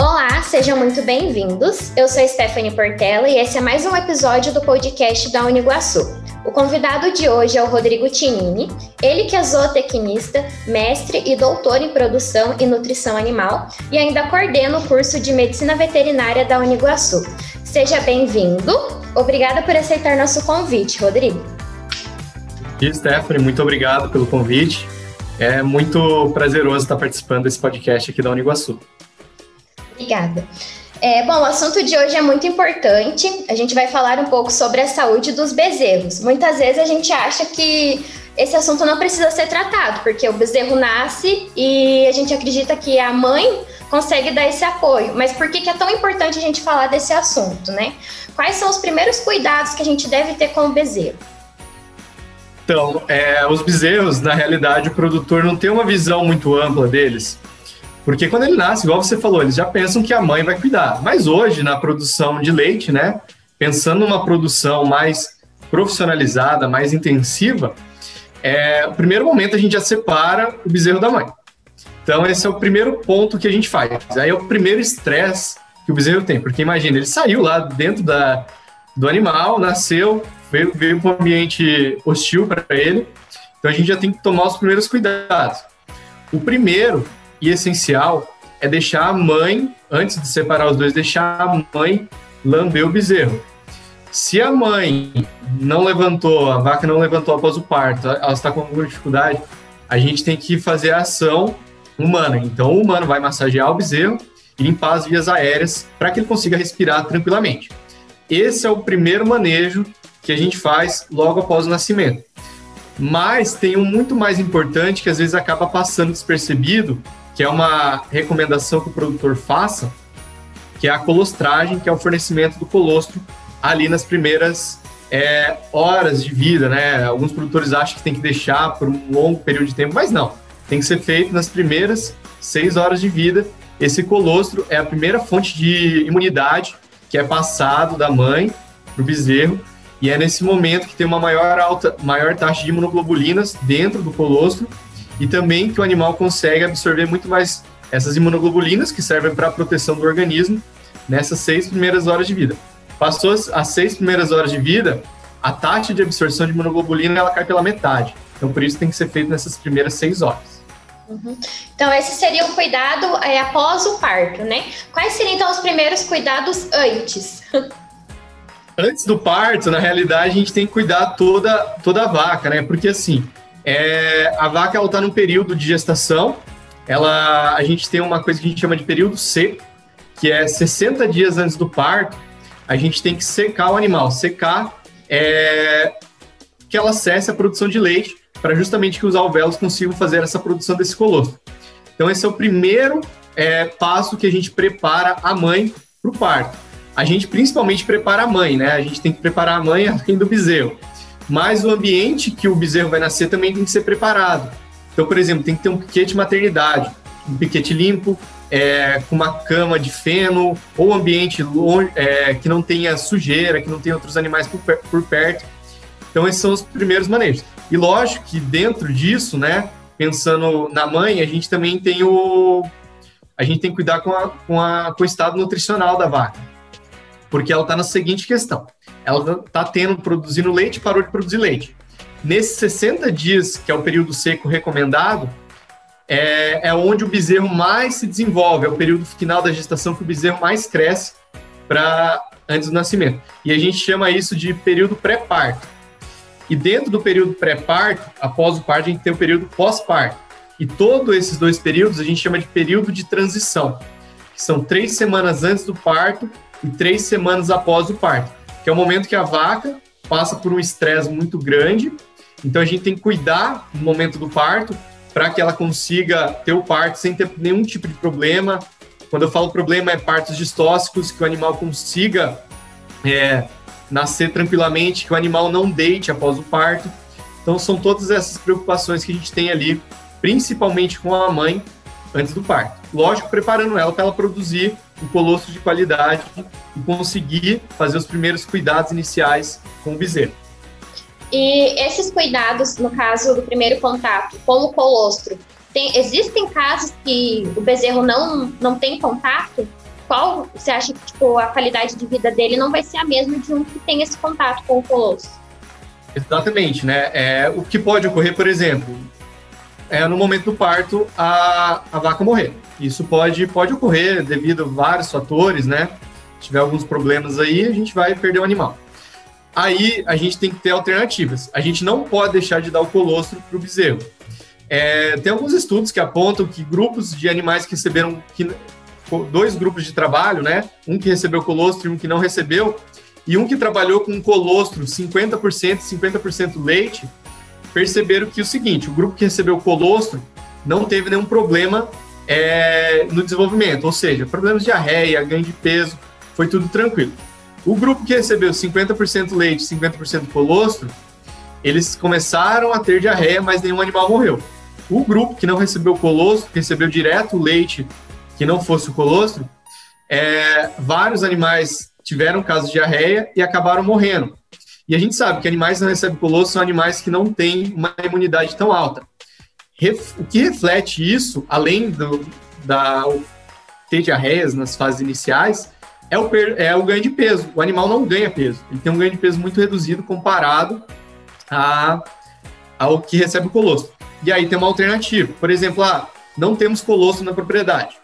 Olá, sejam muito bem-vindos. Eu sou Stephanie Portela e esse é mais um episódio do podcast da Uniguaçu. O convidado de hoje é o Rodrigo Tinini, ele que é zootecnista, mestre e doutor em produção e nutrição animal e ainda coordena o curso de medicina veterinária da Uniguaçu. Seja bem-vindo. Obrigada por aceitar nosso convite, Rodrigo. E Stephanie, muito obrigado pelo convite. É muito prazeroso estar participando desse podcast aqui da Uniguaçu. Obrigada. É, bom, o assunto de hoje é muito importante. A gente vai falar um pouco sobre a saúde dos bezerros. Muitas vezes a gente acha que esse assunto não precisa ser tratado, porque o bezerro nasce e a gente acredita que a mãe consegue dar esse apoio. Mas por que, que é tão importante a gente falar desse assunto, né? Quais são os primeiros cuidados que a gente deve ter com o bezerro? Então, é, os bezerros, na realidade, o produtor não tem uma visão muito ampla deles. Porque quando ele nasce, igual você falou, eles já pensam que a mãe vai cuidar. Mas hoje, na produção de leite, né? Pensando numa produção mais profissionalizada, mais intensiva, é, o primeiro momento a gente já separa o bezerro da mãe. Então, esse é o primeiro ponto que a gente faz. Aí é o primeiro estresse que o bezerro tem. Porque imagina, ele saiu lá dentro da, do animal, nasceu, veio, veio para um ambiente hostil para ele. Então, a gente já tem que tomar os primeiros cuidados. O primeiro e essencial é deixar a mãe, antes de separar os dois, deixar a mãe lamber o bezerro. Se a mãe não levantou, a vaca não levantou após o parto, ela está com alguma dificuldade, a gente tem que fazer a ação humana. Então, o humano vai massagear o bezerro e limpar as vias aéreas para que ele consiga respirar tranquilamente. Esse é o primeiro manejo que a gente faz logo após o nascimento. Mas tem um muito mais importante que às vezes acaba passando despercebido, que é uma recomendação que o produtor faça, que é a colostragem, que é o fornecimento do colostro ali nas primeiras é, horas de vida, né? Alguns produtores acham que tem que deixar por um longo período de tempo, mas não. Tem que ser feito nas primeiras seis horas de vida. Esse colostro é a primeira fonte de imunidade que é passado da mãe para o bezerro e é nesse momento que tem uma maior, alta, maior taxa de imunoglobulinas dentro do colostro e também que o animal consegue absorver muito mais essas imunoglobulinas que servem para a proteção do organismo nessas seis primeiras horas de vida. Passou as seis primeiras horas de vida, a taxa de absorção de imunoglobulina ela cai pela metade. Então, por isso tem que ser feito nessas primeiras seis horas. Uhum. Então, esse seria o cuidado é, após o parto, né? Quais seriam, então, os primeiros cuidados antes? Antes do parto, na realidade, a gente tem que cuidar toda, toda a vaca, né? Porque, assim, é, a vaca está num período de gestação. Ela, a gente tem uma coisa que a gente chama de período seco, que é 60 dias antes do parto. A gente tem que secar o animal, secar é, que ela cesse a produção de leite para justamente que os alvéolos consigam fazer essa produção desse colostro. Então esse é o primeiro é, passo que a gente prepara a mãe para o parto. A gente principalmente prepara a mãe, né? A gente tem que preparar a mãe além do bezerro mas o ambiente que o bezerro vai nascer também tem que ser preparado. Então, por exemplo, tem que ter um piquete maternidade, um piquete limpo, é, com uma cama de feno, ou ambiente longe, é, que não tenha sujeira, que não tenha outros animais por, por perto. Então, esses são os primeiros manejos. E lógico que dentro disso, né, pensando na mãe, a gente também tem o. A gente tem que cuidar com, a, com, a, com o estado nutricional da vaca. Porque ela está na seguinte questão: ela está tendo, produzindo leite parou de produzir leite. Nesses 60 dias, que é o período seco recomendado, é, é onde o bezerro mais se desenvolve, é o período final da gestação que o bezerro mais cresce para antes do nascimento. E a gente chama isso de período pré-parto. E dentro do período pré-parto, após o parto, a gente tem o período pós-parto. E todos esses dois períodos a gente chama de período de transição, que são três semanas antes do parto e três semanas após o parto que é o momento que a vaca passa por um estresse muito grande. Então a gente tem que cuidar no momento do parto para que ela consiga ter o parto sem ter nenhum tipo de problema. Quando eu falo problema, é partos distóxicos, que o animal consiga é, nascer tranquilamente, que o animal não deite após o parto. Então são todas essas preocupações que a gente tem ali, principalmente com a mãe antes do parto. Lógico, preparando ela para ela produzir um colostro de qualidade e conseguir fazer os primeiros cuidados iniciais com o bezerro. E esses cuidados, no caso do primeiro contato com o colostro, tem, existem casos que o bezerro não, não tem contato? Qual você acha que tipo, a qualidade de vida dele não vai ser a mesma de um que tem esse contato com o colosso? Exatamente, né? É, o que pode ocorrer, por exemplo, é no momento do parto a, a vaca morrer. Isso pode, pode ocorrer devido a vários fatores, né? Se tiver alguns problemas aí, a gente vai perder o animal. Aí a gente tem que ter alternativas. A gente não pode deixar de dar o colostro para o bezerro. É, tem alguns estudos que apontam que grupos de animais que receberam que, dois grupos de trabalho, né? Um que recebeu colostro e um que não recebeu, e um que trabalhou com colostro 50%, 50% leite, perceberam que o seguinte, o grupo que recebeu colostro não teve nenhum problema é, no desenvolvimento, ou seja, problemas de diarreia, ganho de peso, foi tudo tranquilo. O grupo que recebeu 50% leite, 50% colostro, eles começaram a ter diarreia, mas nenhum animal morreu. O grupo que não recebeu colostro, que recebeu direto o leite, que não fosse o colostro, é, vários animais tiveram casos de diarreia e acabaram morrendo. E a gente sabe que animais que não recebem colostro são animais que não têm uma imunidade tão alta. O que reflete isso, além do, da ter diarreias nas fases iniciais, é o, é o ganho de peso. O animal não ganha peso. Ele tem um ganho de peso muito reduzido comparado a, ao que recebe o colostro. E aí tem uma alternativa. Por exemplo, ah, não temos colostro na propriedade.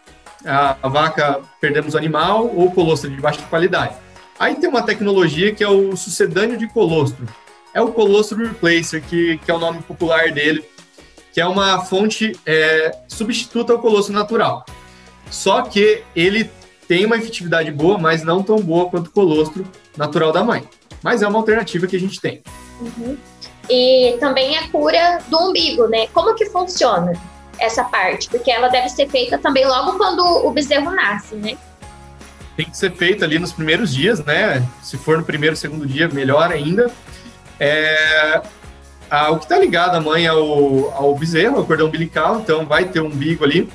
A, a vaca, perdemos o animal ou colostro de baixa qualidade. Aí tem uma tecnologia que é o sucedâneo de colostro. É o colostro replacer, que, que é o nome popular dele, que é uma fonte é, substituta ao colostro natural. Só que ele tem uma efetividade boa, mas não tão boa quanto o colostro natural da mãe. Mas é uma alternativa que a gente tem. Uhum. E também a cura do umbigo, né? Como que funciona essa parte? Porque ela deve ser feita também logo quando o bezerro nasce, né? Tem que ser feita ali nos primeiros dias, né? Se for no primeiro, segundo dia, melhor ainda. É, a, o que está ligado à mãe ao, ao bezerro, ao cordão umbilical, então vai ter um umbigo ali.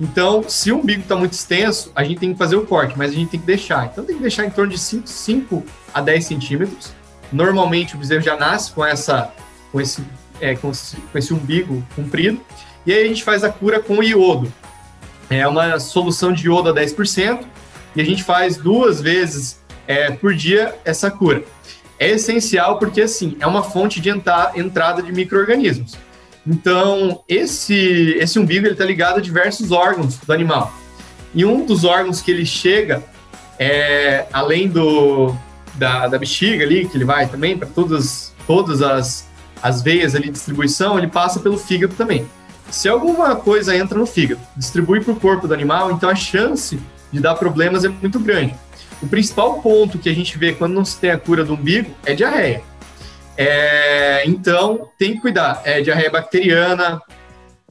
Então, se o umbigo está muito extenso, a gente tem que fazer o corte, mas a gente tem que deixar. Então, tem que deixar em torno de 5, 5 a 10 centímetros. Normalmente, o bezerro já nasce com, essa, com, esse, é, com, esse, com esse umbigo comprido. E aí, a gente faz a cura com iodo. É uma solução de iodo a 10%. E a gente faz duas vezes é, por dia essa cura. É essencial porque, assim, é uma fonte de entrada de micro-organismos. Então, esse, esse umbigo está ligado a diversos órgãos do animal. E um dos órgãos que ele chega, é, além do, da, da bexiga ali, que ele vai também para todas, todas as, as veias ali de distribuição, ele passa pelo fígado também. Se alguma coisa entra no fígado, distribui para o corpo do animal, então a chance de dar problemas é muito grande. O principal ponto que a gente vê quando não se tem a cura do umbigo é diarreia. É, então, tem que cuidar. É diarreia bacteriana,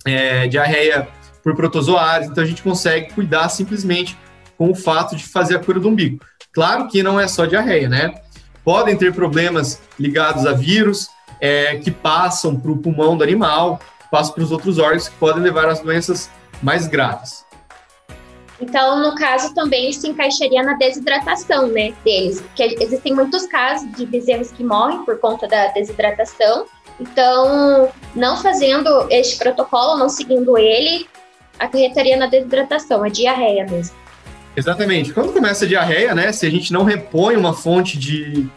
é, diarreia por protozoários. Então, a gente consegue cuidar simplesmente com o fato de fazer a cura do umbigo. Claro que não é só diarreia, né? Podem ter problemas ligados a vírus é, que passam para o pulmão do animal, passam para os outros órgãos que podem levar às doenças mais graves. Então, no caso, também se encaixaria na desidratação, né, deles, porque existem muitos casos de bezerros que morrem por conta da desidratação. Então, não fazendo este protocolo, não seguindo ele, acarretaria na desidratação, a diarreia mesmo. Exatamente. Quando começa a diarreia, né, se a gente não repõe uma fonte de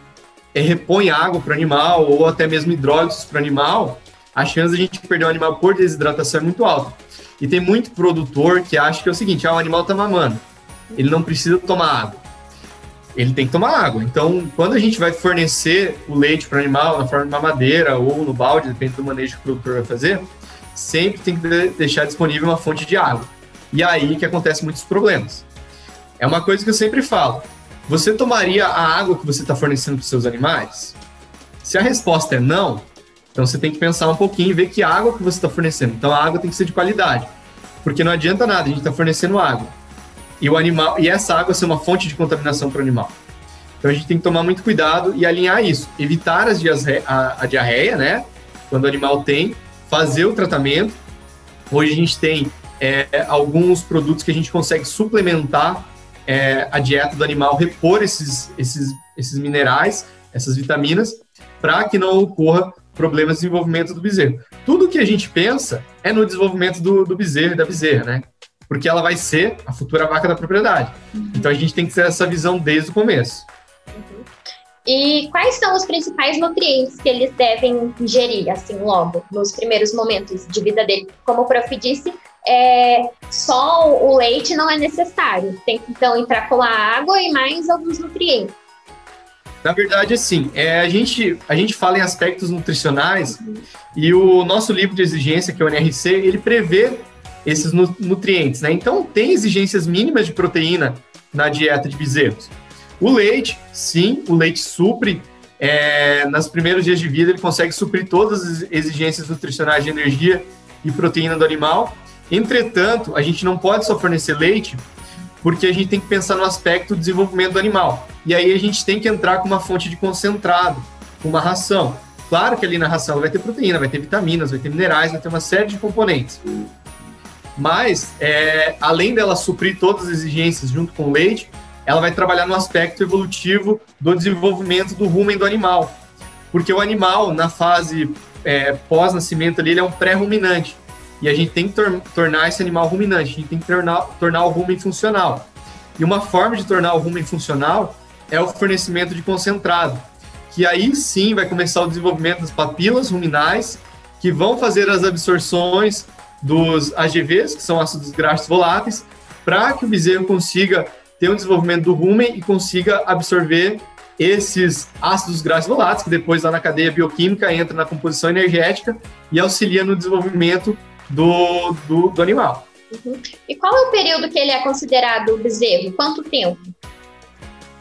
é, repõe água para o animal ou até mesmo hidrólitos para o animal, a chance de a gente perder o animal por desidratação é muito alta. E tem muito produtor que acha que é o seguinte: ah, o animal está mamando, ele não precisa tomar água. Ele tem que tomar água. Então, quando a gente vai fornecer o leite para o animal na forma de mamadeira ou no balde, depende do manejo que o produtor vai fazer, sempre tem que deixar disponível uma fonte de água. E é aí que acontecem muitos problemas. É uma coisa que eu sempre falo. Você tomaria a água que você está fornecendo para os seus animais? Se a resposta é não, então você tem que pensar um pouquinho e ver que água que você está fornecendo. Então a água tem que ser de qualidade. Porque não adianta nada, a gente está fornecendo água. E o animal, e essa água ser uma fonte de contaminação para o animal. Então a gente tem que tomar muito cuidado e alinhar isso. Evitar as a, a diarreia, né? Quando o animal tem, fazer o tratamento. Hoje a gente tem é, alguns produtos que a gente consegue suplementar é, a dieta do animal, repor esses, esses, esses minerais, essas vitaminas, para que não ocorra problemas de desenvolvimento do bezerro. Tudo que a gente pensa é no desenvolvimento do, do bezerro e da bezerra, né? Porque ela vai ser a futura vaca da propriedade. Uhum. Então a gente tem que ter essa visão desde o começo. Uhum. E quais são os principais nutrientes que eles devem ingerir, assim, logo, nos primeiros momentos de vida dele? Como o prof disse, é, só o leite não é necessário. Tem que, então, entrar com a água e mais alguns nutrientes. Na verdade, assim, é, a, gente, a gente fala em aspectos nutricionais e o nosso livro de exigência, que é o NRC, ele prevê esses nutrientes, né? Então, tem exigências mínimas de proteína na dieta de bezerros. O leite, sim, o leite supre. É, nos primeiros dias de vida, ele consegue suprir todas as exigências nutricionais de energia e proteína do animal. Entretanto, a gente não pode só fornecer leite porque a gente tem que pensar no aspecto do desenvolvimento do animal. E aí a gente tem que entrar com uma fonte de concentrado, com uma ração. Claro que ali na ração vai ter proteína, vai ter vitaminas, vai ter minerais, vai ter uma série de componentes. Mas, é, além dela suprir todas as exigências junto com o leite, ela vai trabalhar no aspecto evolutivo do desenvolvimento do rumen do animal. Porque o animal, na fase é, pós-nascimento ali, ele é um pré-ruminante. E a gente tem que tor tornar esse animal ruminante, a gente tem que tornar, tornar o rumen funcional. E uma forma de tornar o rumen funcional é o fornecimento de concentrado, que aí sim vai começar o desenvolvimento das papilas ruminais, que vão fazer as absorções dos AGVs, que são ácidos graxos voláteis, para que o bezerro consiga ter um desenvolvimento do rumen e consiga absorver esses ácidos graxos voláteis, que depois lá na cadeia bioquímica entra na composição energética e auxilia no desenvolvimento do, do, do animal. Uhum. E qual é o período que ele é considerado bezerro? Quanto tempo?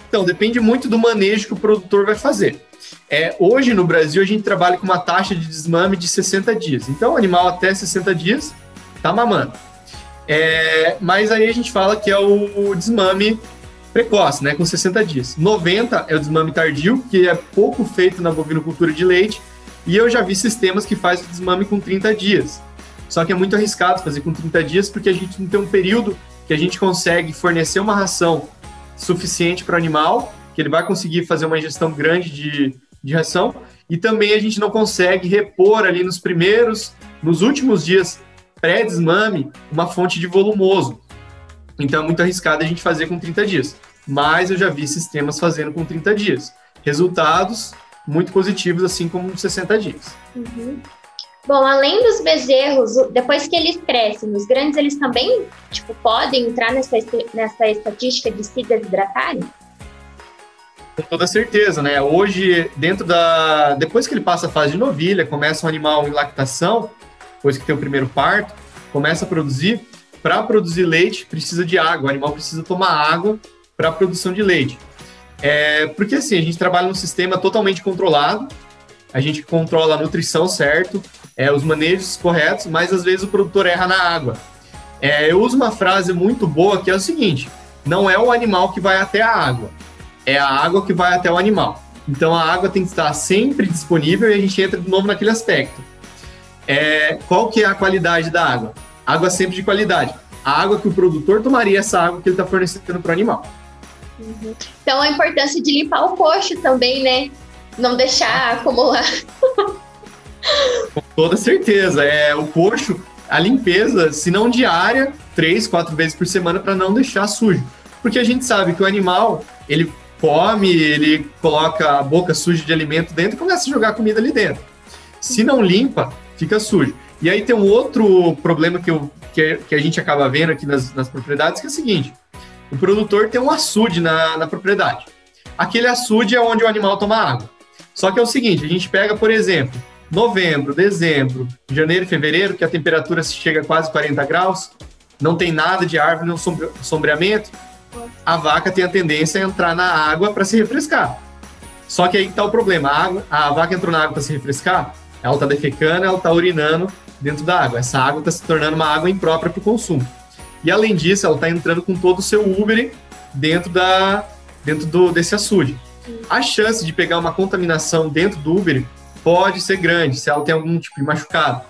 Então, depende muito do manejo que o produtor vai fazer. É, hoje no Brasil a gente trabalha com uma taxa de desmame de 60 dias. Então, o animal até 60 dias está mamando. É, mas aí a gente fala que é o desmame precoce, né, com 60 dias. 90 é o desmame tardio, que é pouco feito na bovinocultura de leite, e eu já vi sistemas que fazem o desmame com 30 dias. Só que é muito arriscado fazer com 30 dias, porque a gente não tem um período que a gente consegue fornecer uma ração suficiente para o animal, que ele vai conseguir fazer uma ingestão grande de, de ração, e também a gente não consegue repor ali nos primeiros, nos últimos dias pré-desmame, uma fonte de volumoso. Então é muito arriscado a gente fazer com 30 dias. Mas eu já vi sistemas fazendo com 30 dias. Resultados muito positivos, assim como 60 dias. Uhum. Bom, além dos bezerros, depois que eles crescem, os grandes eles também, tipo, podem entrar nessa, nessa estatística de se desidratarem? Com toda certeza, né? Hoje, dentro da. Depois que ele passa a fase de novilha, começa um animal em lactação, depois que tem o primeiro parto, começa a produzir. Para produzir leite, precisa de água. O animal precisa tomar água para a produção de leite. É, porque assim, a gente trabalha num sistema totalmente controlado, a gente controla a nutrição certo, é, os manejos corretos, mas às vezes o produtor erra na água. É, eu uso uma frase muito boa que é o seguinte: não é o animal que vai até a água, é a água que vai até o animal. Então a água tem que estar sempre disponível e a gente entra de novo naquele aspecto. É, qual que é a qualidade da água? Água sempre de qualidade. A água que o produtor tomaria essa água que ele está fornecendo para o animal. Uhum. Então a importância de limpar o coxo também, né? Não deixar acumular. Com toda certeza. É o coxo, a limpeza, se não diária, três, quatro vezes por semana para não deixar sujo. Porque a gente sabe que o animal, ele come, ele coloca a boca suja de alimento dentro e começa a jogar comida ali dentro. Se não limpa, fica sujo. E aí tem um outro problema que, eu, que, que a gente acaba vendo aqui nas, nas, propriedades, que é o seguinte: o produtor tem um açude na, na propriedade. Aquele açude é onde o animal toma água. Só que é o seguinte: a gente pega, por exemplo, novembro, dezembro, janeiro e fevereiro, que a temperatura chega a quase 40 graus, não tem nada de árvore, não sombreamento, a vaca tem a tendência a entrar na água para se refrescar. Só que aí está o problema: a, água, a vaca entrou na água para se refrescar, ela está defecando, ela está urinando dentro da água. Essa água está se tornando uma água imprópria para o consumo. E além disso, ela está entrando com todo o seu úbere dentro, da, dentro do, desse açude. A chance de pegar uma contaminação dentro do úbere pode ser grande, se ela tem algum tipo de machucado.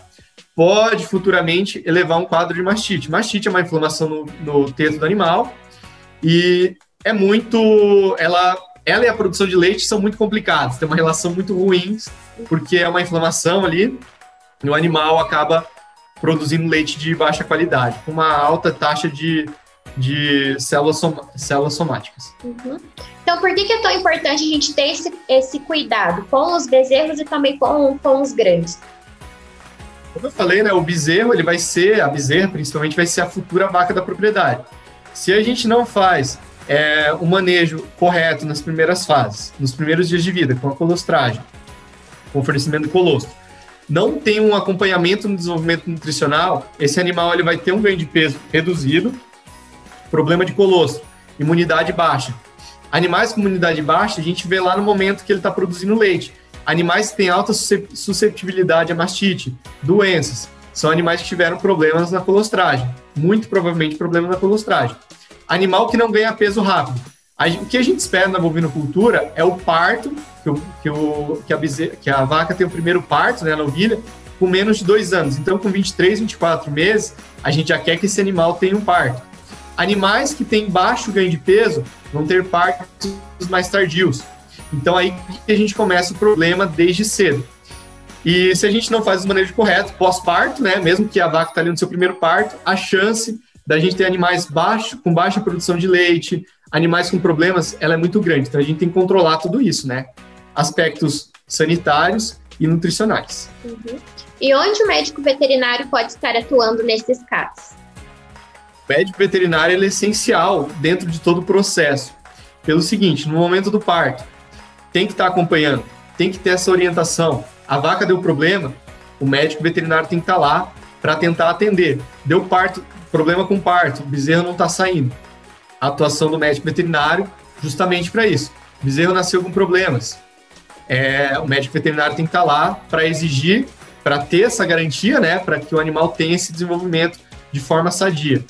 Pode futuramente elevar um quadro de mastite. Mastite é uma inflamação no, no teto do animal e é muito. Ela ela e a produção de leite são muito complicados, tem uma relação muito ruim, porque é uma inflamação ali, e o animal acaba produzindo leite de baixa qualidade, com uma alta taxa de, de células, células somáticas. Uhum. Então, por que, que, é tão importante a gente ter esse, esse cuidado com os bezerros e também com, com os grandes? Como eu falei, né, o bezerro, ele vai ser, a bezerra principalmente, vai ser a futura vaca da propriedade. Se a gente não faz é, o manejo correto nas primeiras fases, nos primeiros dias de vida, com a colostragem, com o fornecimento de colostro, não tem um acompanhamento no desenvolvimento nutricional, esse animal ele vai ter um ganho de peso reduzido, problema de colostro, imunidade baixa. Animais com imunidade baixa, a gente vê lá no momento que ele está produzindo leite animais que têm alta susceptibilidade à mastite, doenças, são animais que tiveram problemas na colostragem, muito provavelmente problemas na colostragem. Animal que não ganha peso rápido. O que a gente espera na bovinocultura é o parto, que, o, que, o, que, a, que a vaca tem o primeiro parto, né, na ovelha, com menos de dois anos. Então, com 23, 24 meses, a gente já quer que esse animal tenha um parto. Animais que têm baixo ganho de peso vão ter partos mais tardios. Então aí que a gente começa o problema desde cedo. E se a gente não faz o manejo correto, pós-parto, né, mesmo que a vaca está ali no seu primeiro parto, a chance da gente ter animais baixo, com baixa produção de leite, animais com problemas, ela é muito grande. Então a gente tem que controlar tudo isso, né? Aspectos sanitários e nutricionais. Uhum. E onde o médico veterinário pode estar atuando nesses casos? Médico veterinário é essencial dentro de todo o processo. Pelo seguinte, no momento do parto, tem que estar tá acompanhando, tem que ter essa orientação. A vaca deu problema, o médico veterinário tem que estar tá lá para tentar atender. Deu parto, problema com parto, o bezerro não está saindo. A atuação do médico veterinário justamente para isso. O bezerro nasceu com problemas. É, o médico veterinário tem que estar tá lá para exigir, para ter essa garantia, né, para que o animal tenha esse desenvolvimento de forma sadia.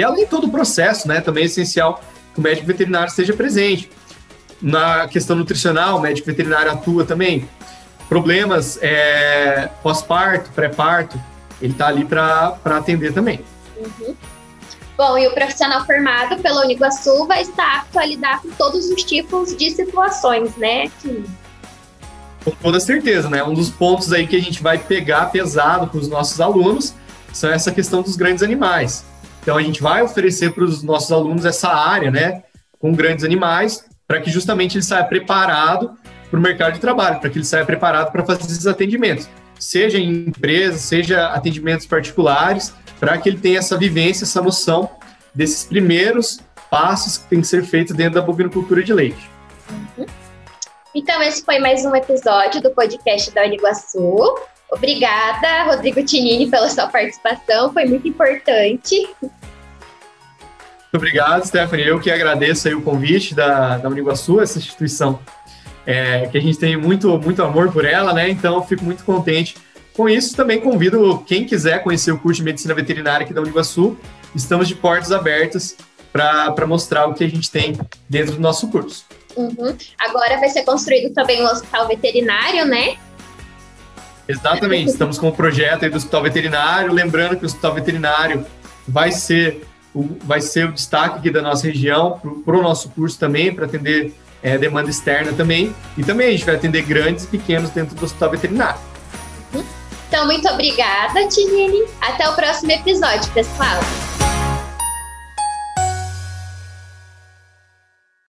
E além de todo o processo, né, também é essencial que o médico veterinário esteja presente. Na questão nutricional, o médico veterinário atua também. Problemas é, pós-parto, pré-parto, ele está ali para atender também. Uhum. Bom, e o profissional formado pela Uniguaçu vai estar apto a lidar com todos os tipos de situações, né? Com toda certeza, né? Um dos pontos aí que a gente vai pegar pesado para os nossos alunos são essa questão dos grandes animais. Então a gente vai oferecer para os nossos alunos essa área, né? Com grandes animais, para que justamente ele saia preparado para o mercado de trabalho, para que ele saia preparado para fazer esses atendimentos, seja em empresas, seja atendimentos particulares, para que ele tenha essa vivência, essa noção desses primeiros passos que tem que ser feitos dentro da bovinocultura de leite. Uhum. Então, esse foi mais um episódio do podcast da Uniguaçu. Obrigada, Rodrigo Tinini, pela sua participação, foi muito importante. Muito obrigado, Stephanie. Eu que agradeço aí o convite da, da Uniguaçu, essa instituição é, que a gente tem muito, muito amor por ela, né? Então, fico muito contente com isso. Também convido quem quiser conhecer o curso de Medicina Veterinária aqui da Uniguaçu. Estamos de portas abertas para mostrar o que a gente tem dentro do nosso curso. Uhum. Agora vai ser construído também um hospital veterinário, né? Exatamente, estamos com o projeto do hospital veterinário. Lembrando que o hospital veterinário vai ser o, vai ser o destaque aqui da nossa região para o nosso curso também, para atender é, demanda externa também. E também a gente vai atender grandes e pequenos dentro do hospital veterinário. Então, muito obrigada, Tinine. Até o próximo episódio, pessoal.